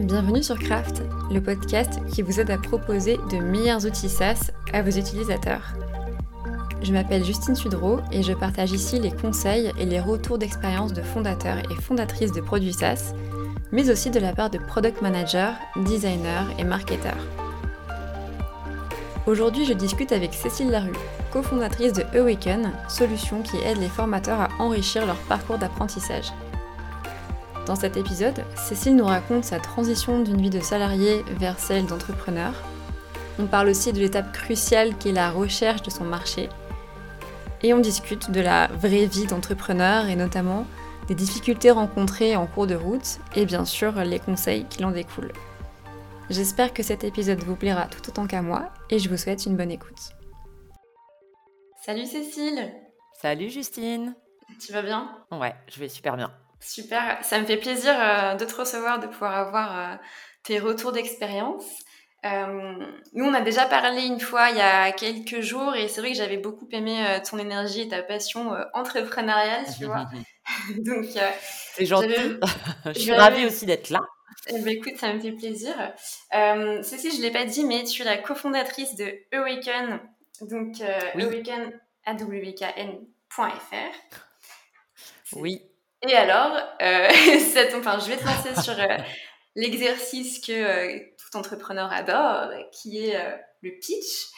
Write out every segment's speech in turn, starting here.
Bienvenue sur Craft, le podcast qui vous aide à proposer de meilleurs outils SaaS à vos utilisateurs. Je m'appelle Justine Sudreau et je partage ici les conseils et les retours d'expérience de fondateurs et fondatrices de produits SaaS, mais aussi de la part de product managers, designers et marketeurs. Aujourd'hui, je discute avec Cécile Larue, cofondatrice de Awaken, solution qui aide les formateurs à enrichir leur parcours d'apprentissage. Dans cet épisode, Cécile nous raconte sa transition d'une vie de salarié vers celle d'entrepreneur. On parle aussi de l'étape cruciale qui est la recherche de son marché. Et on discute de la vraie vie d'entrepreneur et notamment des difficultés rencontrées en cours de route et bien sûr les conseils qui en découlent. J'espère que cet épisode vous plaira tout autant qu'à moi et je vous souhaite une bonne écoute. Salut Cécile Salut Justine Tu vas bien? Ouais, je vais super bien. Super, ça me fait plaisir euh, de te recevoir, de pouvoir avoir euh, tes retours d'expérience. Euh, nous, on a déjà parlé une fois il y a quelques jours et c'est vrai que j'avais beaucoup aimé ton énergie et ta passion entrepreneuriale, tu vois. Donc, c'est gentil. je suis ravie aussi d'être là. Eh ben, écoute, ça me fait plaisir. Cécile, je ne l'ai pas dit, mais tu es la cofondatrice de Awaken, donc euh, Awaken, Oui. Et alors, euh, enfin, je vais te lancer sur euh, l'exercice que euh, tout entrepreneur adore, qui est le pitch.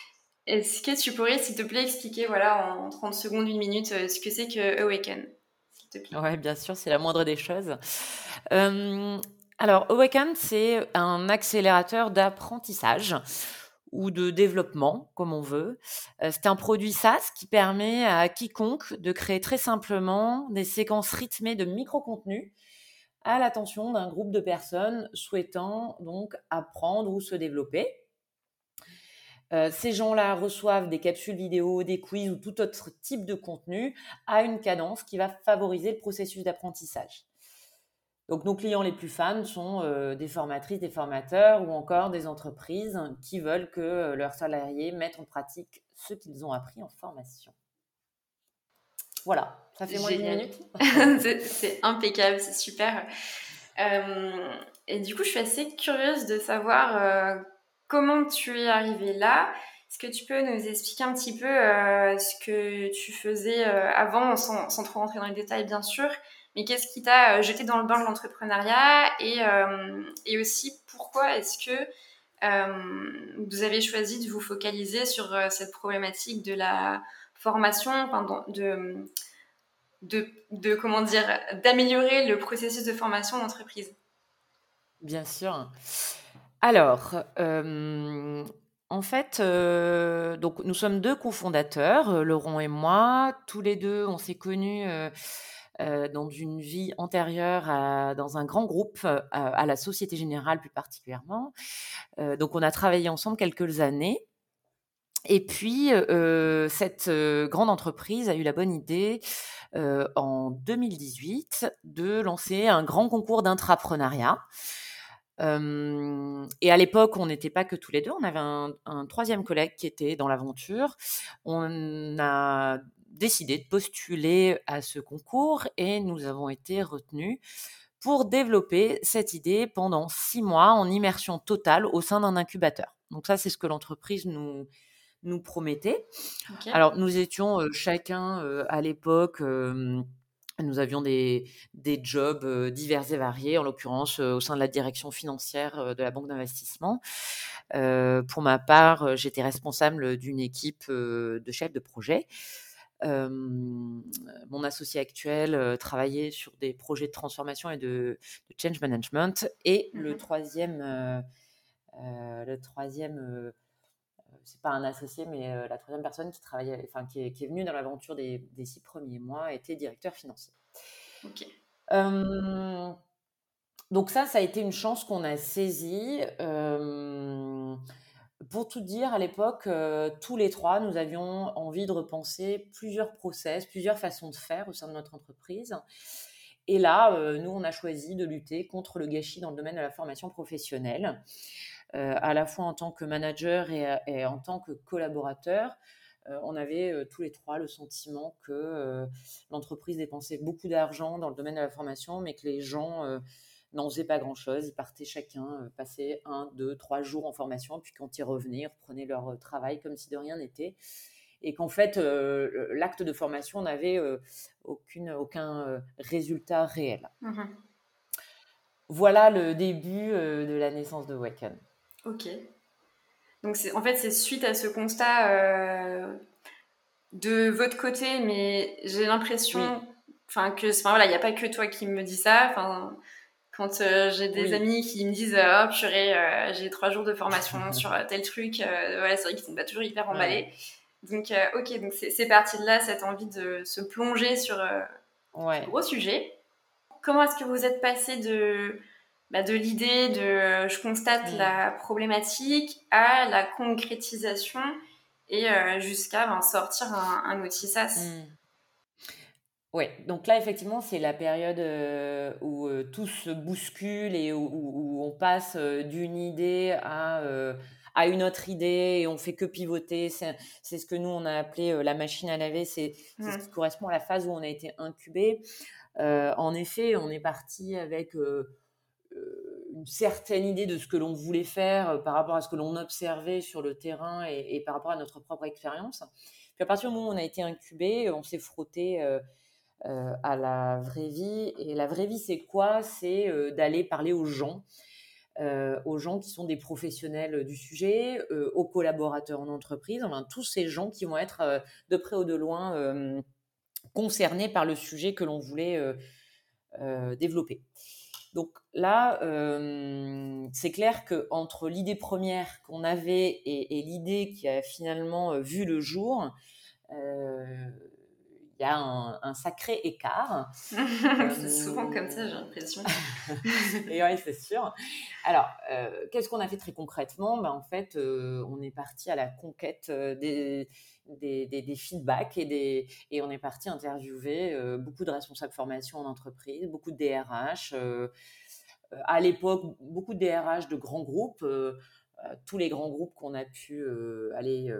Est-ce que tu pourrais, s'il te plaît, expliquer voilà, en 30 secondes, une minute, ce que c'est que Awaken Oui, bien sûr, c'est la moindre des choses. alors, Awaken, c'est un accélérateur d'apprentissage ou de développement, comme on veut. Euh, c'est un produit SaaS qui permet à quiconque de créer très simplement des séquences rythmées de micro-contenus à l'attention d'un groupe de personnes souhaitant donc apprendre ou se développer. Euh, ces gens-là reçoivent des capsules vidéo, des quiz ou tout autre type de contenu à une cadence qui va favoriser le processus d'apprentissage. Donc nos clients les plus fans sont euh, des formatrices, des formateurs ou encore des entreprises qui veulent que euh, leurs salariés mettent en pratique ce qu'ils ont appris en formation. Voilà, ça fait moins d'une minute. c'est impeccable, c'est super. Euh, et du coup, je suis assez curieuse de savoir comment tu es arrivée là. Est-ce que tu peux nous expliquer un petit peu ce que tu faisais avant, sans, sans, trop rentrer dans les détails bien sûr, mais qu'est-ce qui t'a euh, jeté dans le bain de l'entrepreneuriat et, euh, et, aussi pourquoi est-ce que euh, vous avez choisi de vous focaliser sur cette problématique de la formation, de, de, comment dire, d'améliorer le processus de formation d'entreprise? Bien sûr. Alors, en fait, donc nous sommes deux cofondateurs, Laurent et moi. Tous les deux, on s'est connus dans une vie antérieure dans un grand groupe, euh, à, la Société Générale plus particulièrement. Euh, donc on a travaillé ensemble quelques années. Et puis, cette grande entreprise a eu la bonne idée en 2018 de lancer un grand concours d'intrapreneuriat. et à l'époque, on n'était pas que tous les deux, on avait un, un troisième collègue qui était dans l'aventure. On a décidé de postuler à ce concours et nous avons été retenus pour développer cette idée pendant six mois en immersion totale au sein d'un incubateur. Donc ça, c'est ce que l'entreprise nous, nous promettait. Alors, nous étions euh, chacun euh, à l'époque, nous avions des, des jobs euh, divers et variés, en l'occurrence au sein de la direction financière de la banque d'investissement. pour ma part, j'étais responsable d'une équipe de chefs de projet mon associé actuel travaillait sur des projets de transformation et de, change management. Et mmh le troisième, le troisième c'est pas un associé, mais la troisième personne qui travaillait, enfin qui est, qui est venue dans l'aventure des, des, six premiers mois était directeur financier. donc ça, ça a été une chance qu'on a saisie pour tout dire, à l'époque, euh, tous les trois, nous avions envie de repenser plusieurs process, plusieurs façons de faire au sein de notre entreprise. Et là, euh, nous, on a choisi de lutter contre le gâchis dans le domaine de la formation professionnelle, euh, à la fois en tant que manager et, en tant que collaborateur. on avait tous les trois le sentiment que l'entreprise dépensait beaucoup d'argent dans le domaine de la formation, mais que les gens n'en faisaient pas grand-chose. Ils partaient chacun passer un, deux, trois jours en formation, puis quand ils revenaient, ils reprenaient leur travail comme si de rien n'était. Et qu'en fait, l'acte de formation n'avait aucune, aucun résultat réel. Mmh voilà le début de la naissance de Wacken. Ok. Donc en fait, c'est suite à ce constat de votre côté, mais j'ai l'impression, enfin que, enfin voilà, il n'y a pas que toi qui me dis ça. Enfin, quand euh, j'ai des amis qui me disent, oh purée, euh, j'ai trois jours de formation sur tel truc, voilà, c'est vrai qu'ils sont pas toujours hyper emballés. Donc, ok, donc c'est parti de là, cette envie de se plonger sur ouais. gros sujet. Comment est-ce que vous êtes passé de bah, de l'idée de je constate mm. la problématique à la concrétisation et euh, jusqu'à ben, sortir un, un, outil SaaS? Mmh. Oui, donc là, effectivement, c'est la période euh, où euh, tout se bouscule et où, on passe d'une idée à, à une autre idée et on fait que pivoter. C'est ce que nous, on a appelé la machine à laver. C'est ce mmh. qui correspond à la phase où on a été incubé. en effet, on est parti avec une certaine idée de ce que l'on voulait faire euh, par rapport à ce que l'on observait sur le terrain et, par rapport à notre propre expérience. Puis à partir du moment où on a été incubé, on s'est frotté euh, euh, à la vraie vie. Et la vraie vie, c'est quoi? C'est d'aller parler aux gens, aux gens qui sont des professionnels du sujet, aux collaborateurs en entreprise, enfin tous ces gens qui vont être de près ou de loin concernés par le sujet que l'on voulait développer. Donc là, c'est clair que entre l'idée première qu'on avait et, l'idée qui a finalement vu le jour, il y a un, sacré écart. c'est souvent comme ça, j'ai l'impression. et oui, c'est sûr. Alors, qu'est-ce qu'on a fait très concrètement? Ben, En fait, on est parti à la conquête des, des, feedbacks et, des, et on est parti interviewer beaucoup de responsables formation en entreprise, beaucoup de DRH. à l'époque, beaucoup de DRH de grands groupes, tous les grands groupes qu'on a pu aller,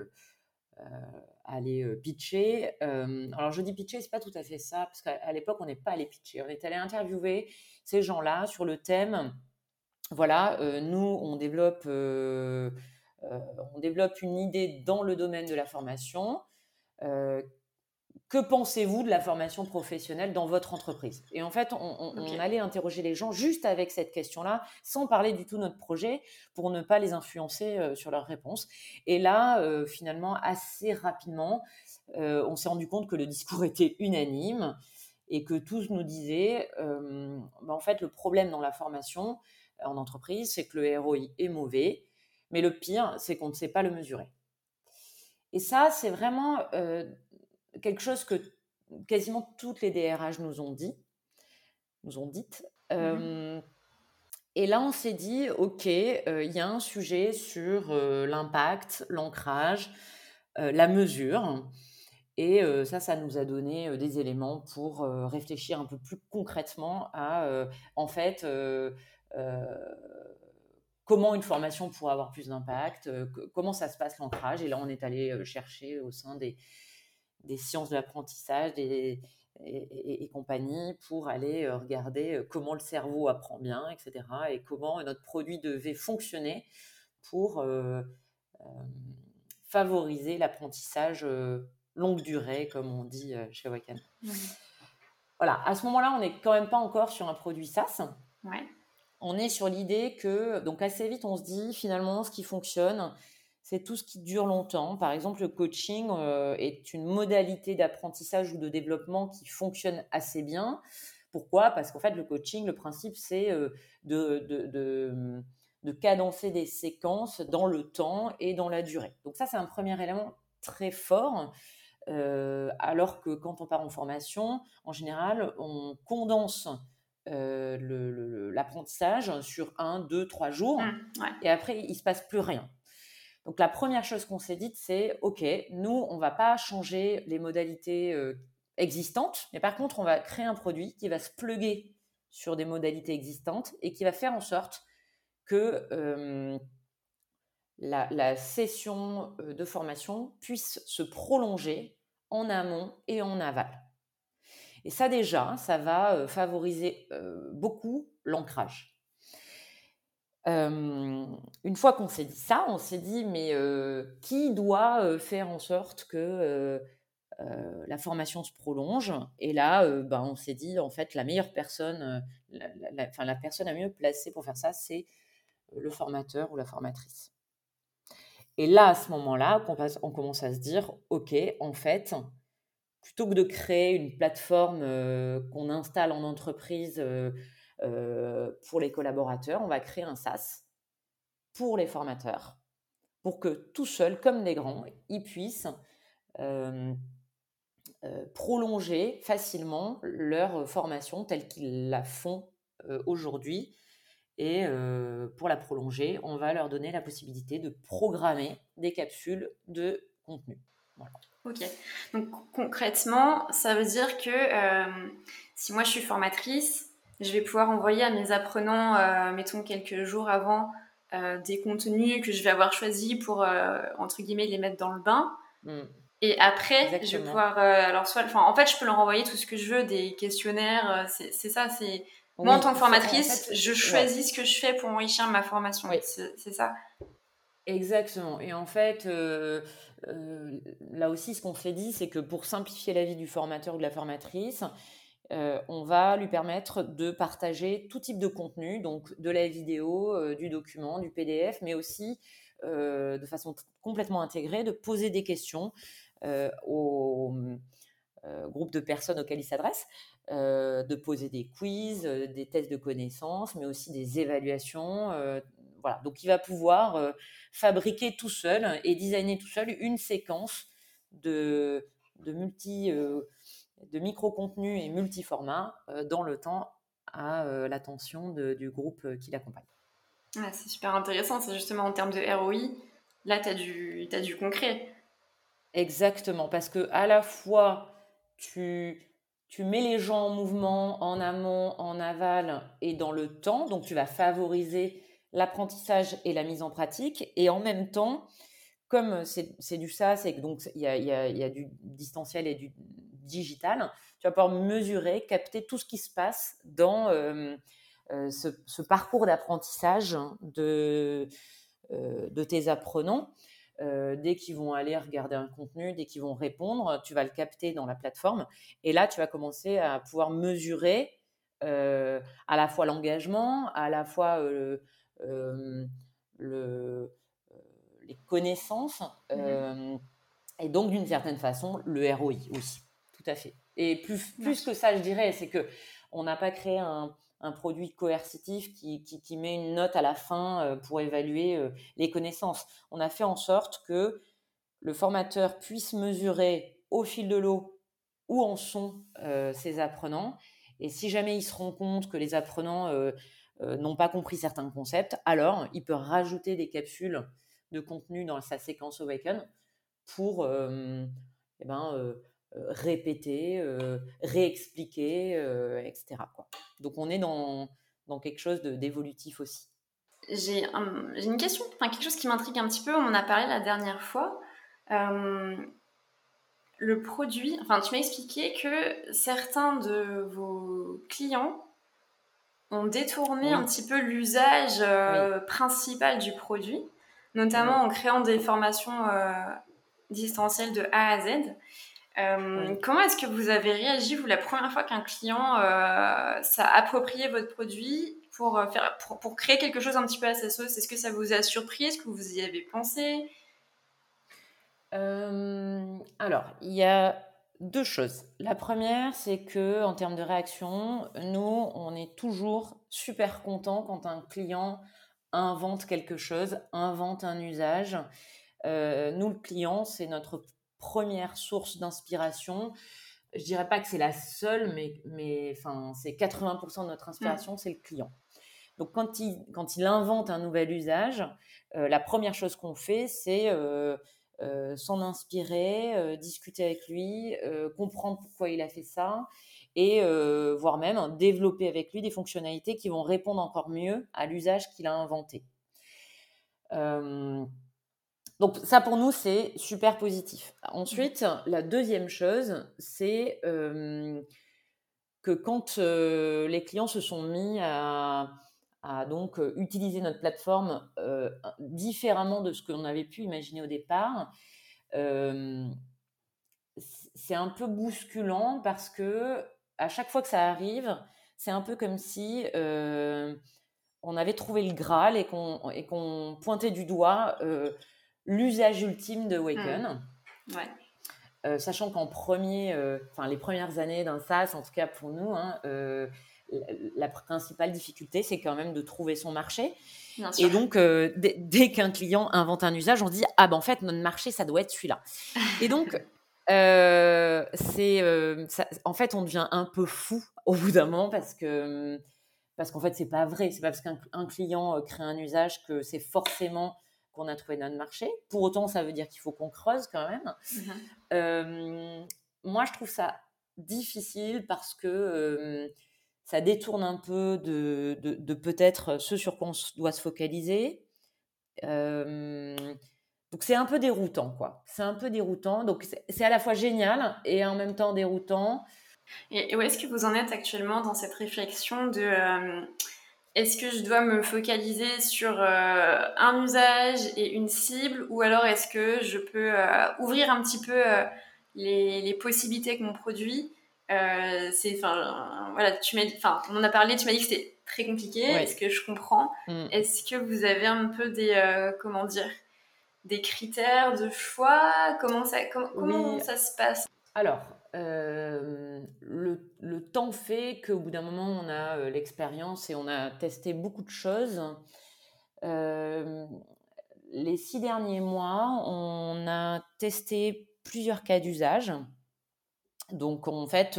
aller pitcher. alors, je dis pitcher, c'est pas tout à fait ça, parce qu'à l'époque, on n'est pas allé pitcher. On est allé interviewer ces gens-là sur le thème. Voilà, nous, on développe euh, on développe une idée dans le domaine de la formation. Euh, que pensez-vous de la formation professionnelle dans votre entreprise? Et en fait, on, allait interroger les gens juste avec cette question-là, sans parler du tout de notre projet, pour ne pas les influencer euh, sur leurs réponses. Et là, finalement, assez rapidement, on s'est rendu compte que le discours était unanime et que tous nous disaient, bah, en fait, le problème dans la formation en entreprise, c'est que le ROI est mauvais mais le pire, c'est qu'on ne sait pas le mesurer. Et ça, c'est vraiment euh, quelque chose que quasiment toutes les DRH nous ont dit, nous ont dit. Mmh euh, et là, on s'est dit, OK, euh, il y a un sujet sur l'impact, l'ancrage, la mesure. Et ça, ça nous a donné des éléments pour réfléchir un peu plus concrètement à, en fait, comment une formation pourrait avoir plus d'impact, euh, comment ça se passe l'ancrage. Et là, on est allé euh, chercher au sein des, sciences de l'apprentissage et, compagnie pour aller euh, regarder comment le cerveau apprend bien, etc. Et comment notre produit devait fonctionner pour favoriser l'apprentissage longue durée, comme on dit chez Wacken. Voilà, à ce moment-là, on n'est quand même pas encore sur un produit SaaS. Ouais on est sur l'idée que, donc assez vite, on se dit finalement, ce qui fonctionne, c'est tout ce qui dure longtemps. Par exemple, le coaching euh, est une modalité d'apprentissage ou de développement qui fonctionne assez bien. Pourquoi? Parce qu'en fait, le coaching, le principe, c'est euh, de, de, cadencer des séquences dans le temps et dans la durée. Donc ça, c'est un premier élément très fort. Euh, alors que quand on part en formation, en général, on condense l'apprentissage sur un, deux, trois jours. Mmh, et après, il ne se passe plus rien. Donc la première chose qu'on s'est dite, c'est, OK, nous, on ne va pas changer les modalités euh, existantes, mais par contre, on va créer un produit qui va se pluguer sur des modalités existantes et qui va faire en sorte que euh, la, la, session de formation puisse se prolonger en amont et en aval. Et ça déjà, ça va favoriser beaucoup l'ancrage. Une fois qu'on s'est dit ça, on s'est dit, mais qui doit faire en sorte que la formation se prolonge? Et là, ben, on s'est dit, en fait, la meilleure personne, la, la personne la mieux placée pour faire ça, c'est le formateur ou la formatrice. Et là, à ce moment-là, on commence à se dire, OK, en fait, plutôt que de créer une plateforme euh, qu'on installe en entreprise euh, euh, pour les collaborateurs, on va créer un SaaS pour les formateurs, pour que tout seuls, comme les grands, ils puissent prolonger facilement leur formation telle qu'ils la font aujourd'hui et pour la prolonger, on va leur donner la possibilité de programmer des capsules de contenu. Ok. Donc concrètement, ça veut dire que si moi je suis formatrice, je vais pouvoir envoyer à mes apprenants, mettons quelques jours avant, des contenus que je vais avoir choisis pour, entre guillemets, les mettre dans le bain. Mmh. Et après, je vais pouvoir. alors, soit, en fait, je peux leur envoyer tout ce que je veux, des questionnaires, c'est ça, c'est moi, en tant que formatrice, je choisis ce que je fais pour enrichir ma formation. C'est ça. Exactement. Et en fait, euh, euh, là aussi, ce qu'on s'est dit, c'est que pour simplifier la vie du formateur ou de la formatrice, euh, on va lui permettre de partager tout type de contenu, donc de la vidéo, du document, du PDF, mais aussi de façon complètement intégrée, de poser des questions au groupe de personnes auxquelles il s'adresse. Euh, de poser des quiz, euh, des tests de connaissances, mais aussi des évaluations. Euh, voilà. Donc, il va pouvoir fabriquer tout seul et designer tout seul une séquence de, multi, de micro-contenus et multi-formats dans le temps à l'attention du groupe qui l'accompagne. c'est super intéressant, c'est justement en termes de ROI, là tu as, du, as du concret. Exactement, parce que à la fois tu tu mets les gens en mouvement en amont, en aval et dans le temps. Donc, tu vas favoriser l'apprentissage et la mise en pratique. Et en même temps, comme c'est du SaaS et donc il y a, du distanciel et du digital, tu vas pouvoir mesurer, capter tout ce qui se passe dans euh, euh, ce, parcours d'apprentissage de, euh, de tes apprenants. Dès qu'ils vont aller regarder un contenu, dès qu'ils vont répondre, tu vas le capter dans la plateforme. Et là, tu vas commencer à pouvoir mesurer à la fois l'engagement, à la fois le, les connaissances, mmh et donc d'une certaine façon le ROI aussi. À fait. Et plus, plus que ça, je dirais, c'est que on n'a pas créé un, un produit coercitif qui, qui, met une note à la fin euh, pour évaluer euh, les connaissances. On a fait en sorte que le formateur puisse mesurer au fil de l'eau où en sont euh, ses apprenants. Et si jamais il se rend compte que les apprenants n'ont pas compris certains concepts, alors il peut rajouter des capsules de contenu dans sa séquence Awaken pour eh ben, répéter, euh, réexpliquer, euh, etc. Quoi. Donc on est dans, dans quelque chose d'évolutif aussi. J'ai une question, enfin, quelque chose qui m'intrigue un petit peu, on en a parlé la dernière fois. le produit, enfin tu m'as expliqué que certains de vos clients ont détourné un petit peu l'usage principal du produit, notamment en créant des formations distancielles de A à Z. Euh, comment est-ce que vous avez réagi, vous, la première fois qu'un client euh, s'est approprié votre produit pour, euh, faire, pour, créer quelque chose un petit peu à sa sauce? Est-ce que ça vous a surpris? Est-ce que vous y avez pensé? Alors, il y a deux choses. La première, c'est que en termes de réaction, nous, on est toujours super content quand un client invente quelque chose, invente un usage. nous, le client, c'est notre première source d'inspiration. Je dirais pas que c'est la seule, mais, mais enfin, c'est 80% de notre inspiration, c'est le client. Donc quand il, quand il invente un nouvel usage, euh, la première chose qu'on fait, c'est euh, euh, s'en inspirer, discuter avec lui, comprendre pourquoi il a fait ça, et voire même développer avec lui des fonctionnalités qui vont répondre encore mieux à l'usage qu'il a inventé. Donc ça pour nous c'est super positif. Ensuite, la deuxième chose, c'est que quand les clients se sont mis à, donc utiliser notre plateforme différemment de ce qu'on avait pu imaginer au départ, c'est un peu bousculant parce que à chaque fois que ça arrive, c'est un peu comme si on avait trouvé le Graal et qu'on pointait du doigt l'usage ultime de Waken. Mmh. sachant qu'en premier, enfin les premières années d'un SaaS, en tout cas pour nous, hein, la, principale difficulté, c'est quand même de trouver son marché. Et donc, dès, qu'un client invente un usage, on dit ah ben en fait notre marché ça doit être celui-là. Et donc c'est en fait on devient un peu fou au bout d'un moment parce que parce qu'en fait c'est pas vrai. C'est pas parce qu'un client crée un usage que c'est forcément qu'on a trouvé notre marché. Pour autant, ça veut dire qu'il faut qu'on creuse quand même. Mmh moi, je trouve ça difficile parce que ça détourne un peu de, de, peut-être ce sur quoi on doit se focaliser. donc c'est un peu déroutant, quoi. C'est un peu déroutant. Donc c'est à la fois génial et en même temps déroutant. Et où est-ce que vous en êtes actuellement dans cette réflexion de est-ce que je dois me focaliser sur euh, un usage et une cible ou alors est-ce que je peux euh, ouvrir un petit peu euh, les, les, possibilités que mon produit c'est enfin voilà tu enfin on en a parlé tu m'as dit que c'était très compliqué est-ce que je comprends? Mm. est-ce que vous avez un peu des comment dire des critères de choix? Comment ça comment ça se passe? Alors le, le, temps fait qu'au bout d'un moment, on a l'expérience et on a testé beaucoup de choses. les six derniers mois, on a testé plusieurs cas d'usage. Donc, en fait,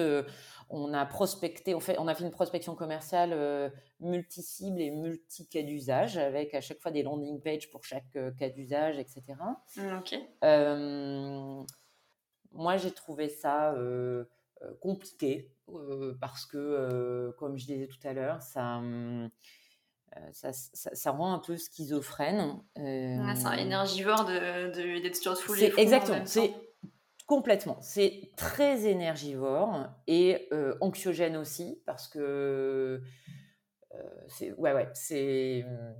on a prospecté, on, fait, on a fait une prospection commerciale multi-cible et multi-cas d'usage, avec à chaque fois des landing pages pour chaque cas d'usage, etc. Ok moi, j'ai trouvé ça compliqué parce que, comme je disais tout à l'heure, ça, hum, ça, ça, rend un peu schizophrène. c'est un énergivore d'être de, de, sur Exactement, c'est complètement. C'est très énergivore et anxiogène aussi parce que c'est ouais, ouais, c'est hum,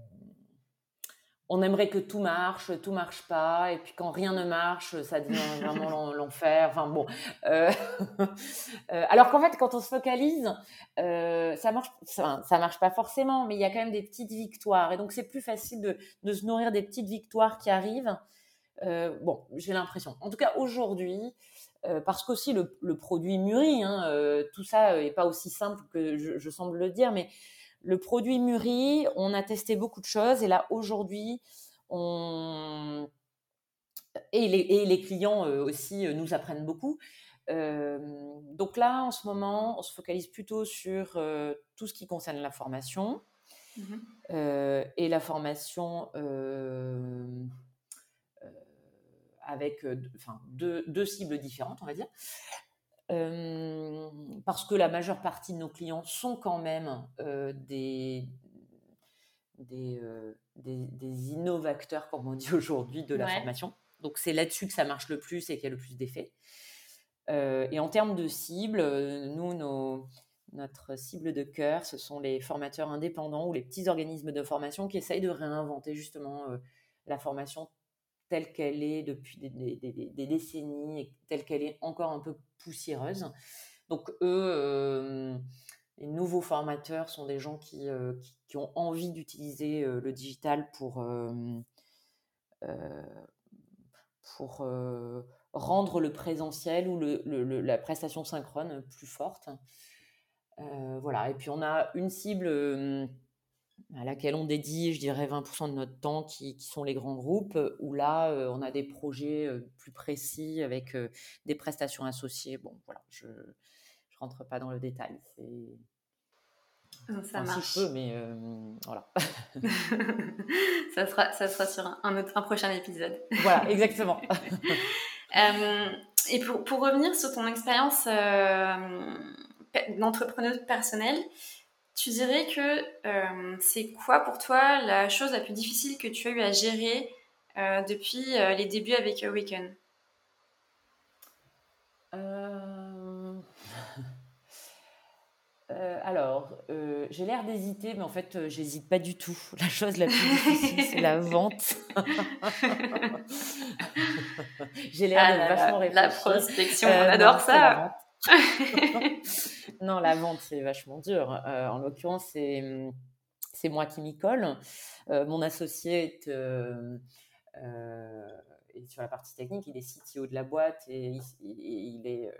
on aimerait que tout marche, tout marche pas, et puis quand rien ne marche, ça devient vraiment l'enfer. Enfin bon, euh, euh, alors qu'en fait, quand on se focalise, euh, ça marche, ça, marche pas forcément, mais il y a quand même des petites victoires, et donc c'est plus facile de, se nourrir des petites victoires qui arrivent. bon, j'ai l'impression. En tout cas, aujourd'hui, parce qu'aussi le, le, produit mûrit, hein, tout ça n'est pas aussi simple que je, je semble le dire, mais le produit mûrit, on a testé beaucoup de choses et là aujourd'hui, on... et, les, clients euh, aussi euh, nous apprennent beaucoup. Euh, donc là, en ce moment, on se focalise plutôt sur tout ce qui concerne la formation. Mmh et la formation avec deux, cibles différentes, on va dire parce que la majeure partie de nos clients sont quand même des, des, des, innovateurs, comme on dit aujourd'hui, de la formation. Donc c'est là-dessus que ça marche le plus et qu'il y a le plus d'effet. et en termes de cible, nous, nos, notre cible de cœur, ce sont les formateurs indépendants ou les petits organismes de formation qui essayent de réinventer justement la formation telle qu'elle est depuis des, décennies et telle qu'elle est encore un peu poussiéreuse. Donc eux, euh, les nouveaux formateurs sont des gens qui, euh, qui, ont envie d'utiliser euh, le digital pour, pour rendre le présentiel ou le, la prestation synchrone plus forte. voilà, et puis on a une cible à laquelle on dédie, je dirais, 20% de notre temps, qui, sont les grands groupes, où là, euh, on a des projets euh, plus précis avec euh, des prestations associées. Bon, voilà, je ne rentre pas dans le détail. C'est... Ça marche. peu, mais voilà. ça, sera, ça sera sur un, autre, un prochain épisode. Voilà, exactement. et pour, pour, revenir sur ton expérience d'entrepreneuse personnelle, tu dirais que euh, c'est quoi pour toi la chose la plus difficile que tu as eu à gérer euh, depuis euh, les débuts avec Awaken j'ai l'air d'hésiter, mais en fait, j'hésite pas du tout. La chose la plus difficile, c'est la vente. j'ai l'air ah de vachement réfléchir. La prospection, on adore ça. non, la vente, c'est vachement dur. en l'occurrence, c'est hum, c'est moi qui m'y colle. Euh, mon associé est, euh, euh, sur la partie technique, il est CTO de la boîte et il, est,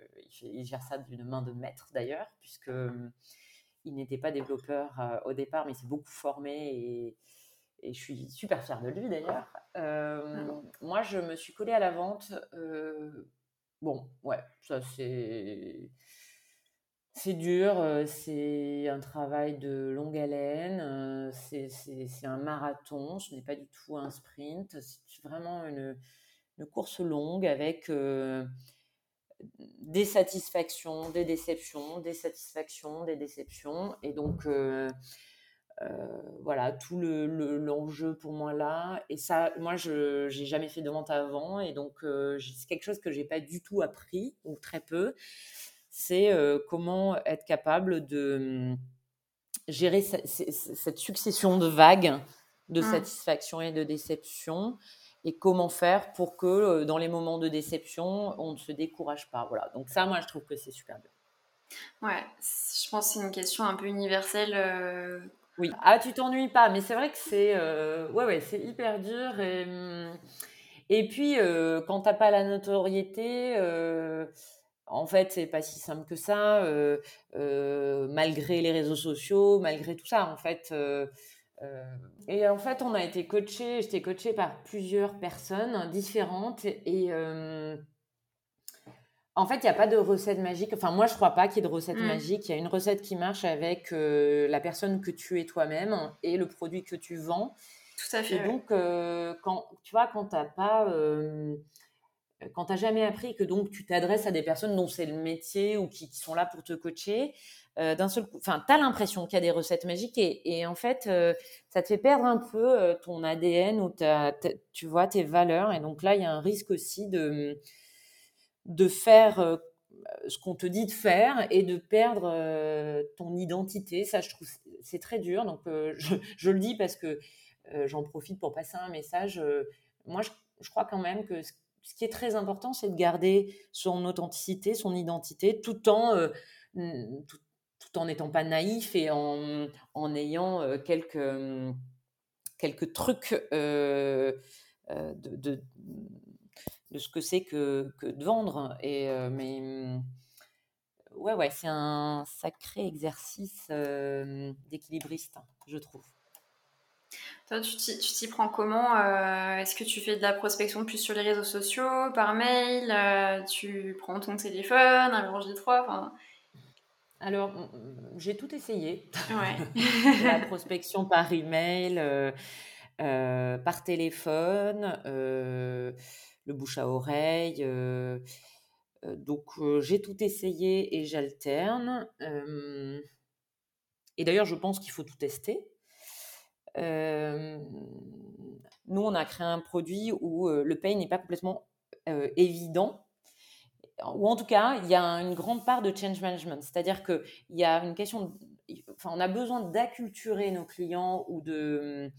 il, gère ça d'une main de maître d'ailleurs, puisque il n'était pas développeur au départ, mais il s'est beaucoup formé et, et, je suis super fière de lui d'ailleurs. Ah moi, je me suis collée à la vente. Bon, ouais, ça c'est c'est dur, c'est un travail de longue haleine, c'est un marathon, ce n'est pas du tout un sprint, c'est vraiment une, course longue avec des satisfactions, des déceptions, des satisfactions, des déceptions. Et donc, voilà, tout l'enjeu pour moi là. Et ça, moi, je n'ai jamais fait de vente avant. Et donc, c'est quelque chose que je n'ai pas du tout appris, ou très peu c'est comment être capable de mmh, gérer cette succession de vagues de mmh. satisfaction et de déception et comment faire pour que dans les moments de déception, on ne se décourage pas. Voilà. Donc ça, moi, je trouve que c'est super bien. Ouais, je pense que c'est une question un peu universelle. Ah, tu t'ennuies pas, mais c'est vrai que c'est ouais, ouais, c'est hyper dur. Et, mmh, et puis, quand t'as pas la notoriété, en fait, c'est pas si simple que ça, euh, euh, malgré les réseaux sociaux, malgré tout ça, en fait. Euh, et en fait, on a été coaché, j'étais coachée par plusieurs personnes différentes et en fait, il n'y a pas de recette magique. Enfin, moi, je crois pas qu'il y ait de recette mmh. magique. Il y a une recette qui marche avec la personne que tu es toi-même et le produit que tu vends. Tout à fait. Et donc, quand tu vois, quand tu n'as pas quand tu n'as jamais appris que donc tu t'adresses à des personnes dont c'est le métier ou qui, sont là pour te coacher, euh, d'un seul coup, enfin, tu as l'impression qu'il y a des recettes magiques et, en fait, euh, ça te fait perdre un peu euh, ton ADN ou ta, tu vois, tes valeurs. Et donc là, il y a un risque aussi de, de faire ce qu'on te dit de faire et de perdre ton identité. Ça, je trouve, c'est très dur. Donc, je, je, le dis parce que j'en profite pour passer un message. moi, je, je, crois quand même que ce qui est très important, c'est de garder son authenticité, son identité, tout en euh, tout, en n'étant pas naïf et en, en ayant euh, quelques quelques trucs euh, de, de, ce que c'est que, que, de vendre. Et mais hum, ouais ouais, c'est un sacré exercice d'équilibriste, je trouve. Toi, tu t'y prends comment euh, Est-ce que tu fais de la prospection plus sur les réseaux sociaux, par mail euh, Tu prends ton téléphone, un J3 enfin... Alors, j'ai tout essayé. la prospection par email, euh, par téléphone, le bouche à oreille. donc, j'ai tout essayé et j'alterne. et d'ailleurs, je pense qu'il faut tout tester nous, on a créé un produit où le pay n'est pas complètement évident ou en tout cas, il y a une grande part de change management. C'est-à-dire qu'il y a une question, enfin, on a besoin d'acculturer nos clients ou de,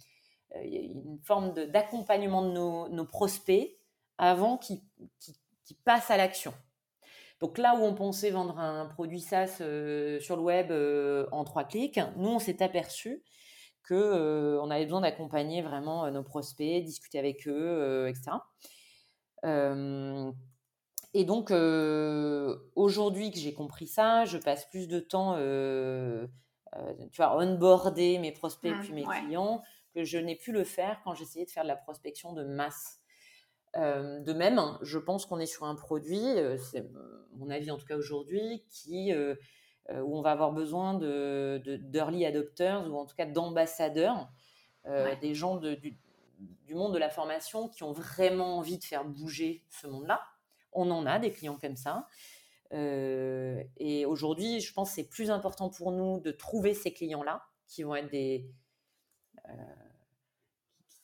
une forme d'accompagnement de, nos, prospects avant qu'ils passent à l'action. Donc là où on pensait vendre un produit SaaS sur le web en trois clics, nous, on s'est aperçu que euh, on avait besoin d'accompagner vraiment euh, nos prospects, discuter avec eux, euh, etc. et donc aujourd'hui que j'ai compris ça, je passe plus de temps, tu vois, onboarder mes prospects mmh, puis mes clients que je n'ai pu le faire quand j'essayais de faire de la prospection de masse. De même, je pense qu'on est sur un produit, c'est mon avis en tout cas aujourd'hui, qui euh, où on va avoir besoin de, d'early adopters ou en tout cas d'ambassadeurs, euh, des gens du, monde de la formation qui ont vraiment envie de faire bouger ce monde-là. On en a des clients comme ça. Euh, et aujourd'hui, je pense que c'est plus important pour nous de trouver ces clients-là qui vont être des.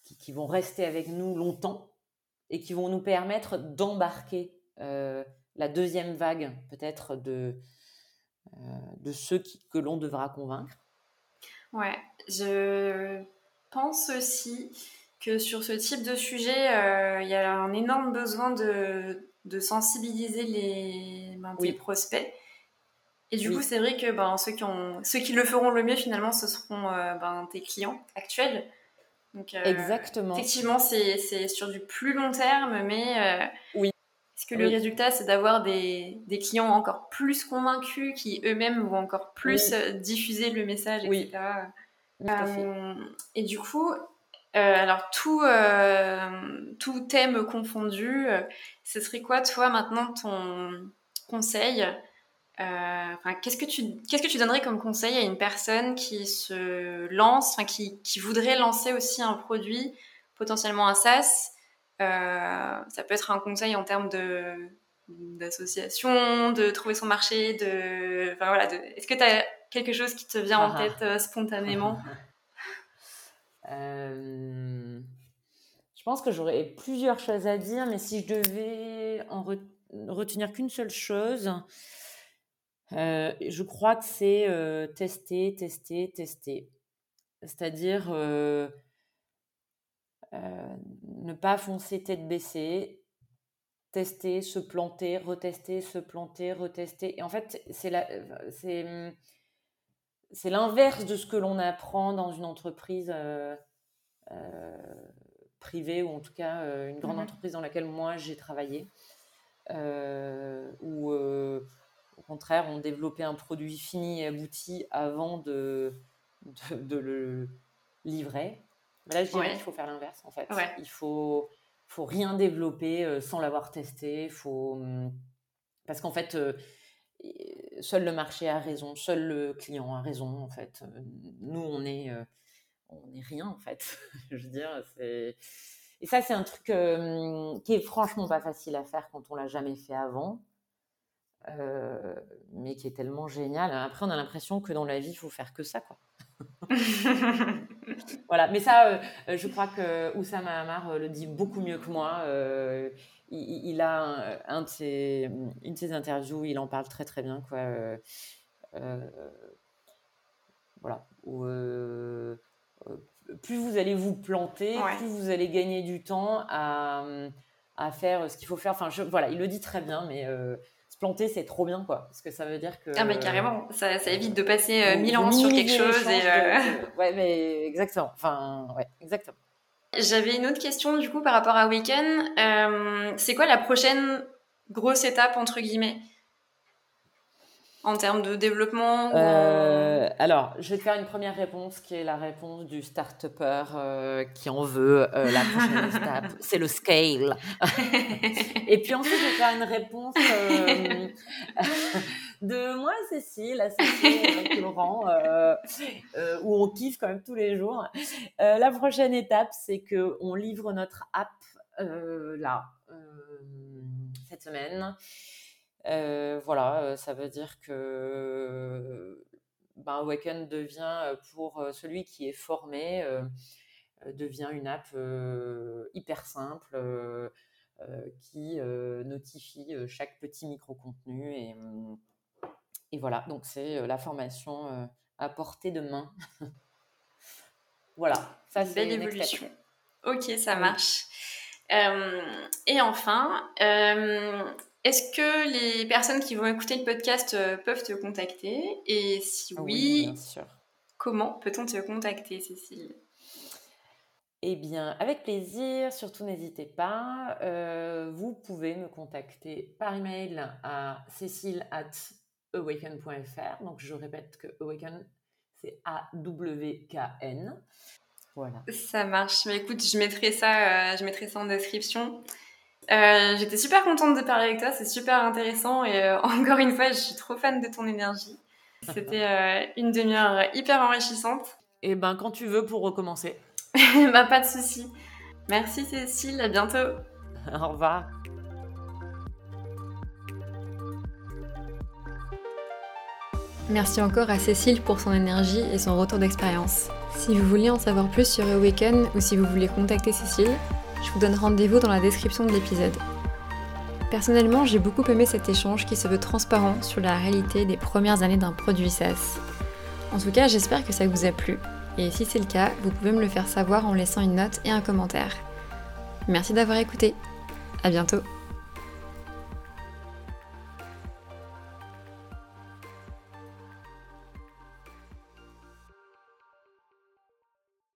qui, vont rester avec nous longtemps et qui vont nous permettre d'embarquer la deuxième vague, peut-être, de, euh, de ceux que l'on devra convaincre. Ouais, je pense aussi que sur ce type de sujet, euh, il y a un énorme besoin de, de sensibiliser les, ben, prospects. Et du coup, c'est vrai que ben, ceux, qui ont, ceux qui le feront le mieux, finalement, ce seront euh, ben, tes clients actuels. Donc, euh, Exactement. Effectivement, c'est sur du plus long terme, mais oui. est-ce que le résultat, c'est d'avoir des, des, clients encore plus convaincus qui eux-mêmes vont encore plus diffuser le message, etc. Oui. et du coup, euh, alors, tout, euh, tout thème confondu, euh, ce serait quoi, toi, maintenant, ton conseil qu'est-ce que tu qu'est-ce que tu donnerais comme conseil à une personne qui se lance, qui, qui voudrait lancer aussi un produit, potentiellement un SaaS? Ça peut être un conseil en termes de d'association, de trouver son marché, de, enfin, voilà, est-ce que tu as quelque chose qui te vient en ah ah. tête spontanément? Euh, je pense que j'aurais plusieurs choses à dire, mais si je devais en retenir qu'une seule chose, euh, je crois que c'est euh, tester, tester, tester. C'est-à-dire ne pas foncer tête baissée, tester, se planter, retester, se planter, retester. Et en fait, c'est la, c'est c'est l'inverse de ce que l'on apprend dans une entreprise euh, euh, privée ou en tout cas euh, une grande mmh entreprise dans laquelle moi j'ai travaillé, où au contraire on développait un produit fini et abouti avant de, de, le livrer. Mais là je dirais qu'il faut faire l'inverse en fait. Il faut faut rien développer sans l'avoir testé. Faut mmh, parce qu'en fait seul le marché a raison, seul le client a raison, en fait. Nous, on est, euh, on est rien, en fait. Je veux dire, c'est. Et ça, c'est un truc euh, qui est franchement pas facile à faire quand on l'a jamais fait avant, euh, mais qui est tellement génial. Après, on a l'impression que dans la vie, il faut faire que ça, quoi. voilà, mais ça, je crois que Oussama Hamar le dit beaucoup mieux que moi il, a un, de ses, une de ses interviews, il en parle très très bien. Quoi. Euh, euh, voilà. Euh, plus vous allez vous planter, plus vous allez gagner du temps à, à faire ce qu'il faut faire. Enfin, je, voilà, il le dit très bien, mais se planter, c'est trop bien, quoi. Parce que ça veut dire que. Ah, mais carrément, ça, ça évite de passer mille ans sur quelque chose. Et, ouais, mais exactement. Enfin, ouais, exactement. J'avais une autre question du coup par rapport à Weekend. Euh, c'est quoi la prochaine grosse étape entre guillemets? En termes de développement euh, Alors, je vais te faire une première réponse qui est la réponse du start-upper euh, qui en veut la prochaine étape. C'est le scale. Et puis ensuite, je vais faire une réponse de moi, Cécile, Cécile Laurent, euh, euh, où on kiffe quand même tous les jours. Euh, la prochaine étape, c'est que on livre notre app là cette semaine. Voilà, ça veut dire que ben, Awaken devient pour celui qui est formé devient une app hyper simple qui notifie chaque petit micro-contenu et, et voilà, donc c'est euh, la formation euh, à portée de main. voilà, ça c'est une belle évolution. Ok, ça marche. Euh, et enfin, est-ce que les personnes qui vont écouter le podcast peuvent te contacter? Et si oui, comment peut-on te contacter, Cécile? Eh bien, avec plaisir, surtout n'hésitez pas. vous pouvez me contacter par email à cécile at awaken.fr. Donc je répète que awaken, c'est A-W-K-N. Voilà. Ça marche. Mais écoute, je mettrai ça, euh, je mettrai ça en description. Euh, j'étais super contente de parler avec toi, c'est super intéressant et euh, encore une fois, je suis trop fan de ton énergie. C'était une demi-heure hyper enrichissante. Et ben quand tu veux pour recommencer. bah pas de souci. Merci Cécile, à bientôt. Au revoir. Merci encore à Cécile pour son énergie et son retour d'expérience. Si vous voulez en savoir plus sur Awaken ou si vous voulez contacter Cécile, je vous donne rendez-vous dans la description de l'épisode. Personnellement, j'ai beaucoup aimé cet échange qui se veut transparent sur la réalité des premières années d'un produit SaaS. En tout cas, j'espère que ça vous a plu, et si c'est le cas, vous pouvez me le faire savoir en laissant une note et un commentaire. Merci d'avoir écouté. À bientôt.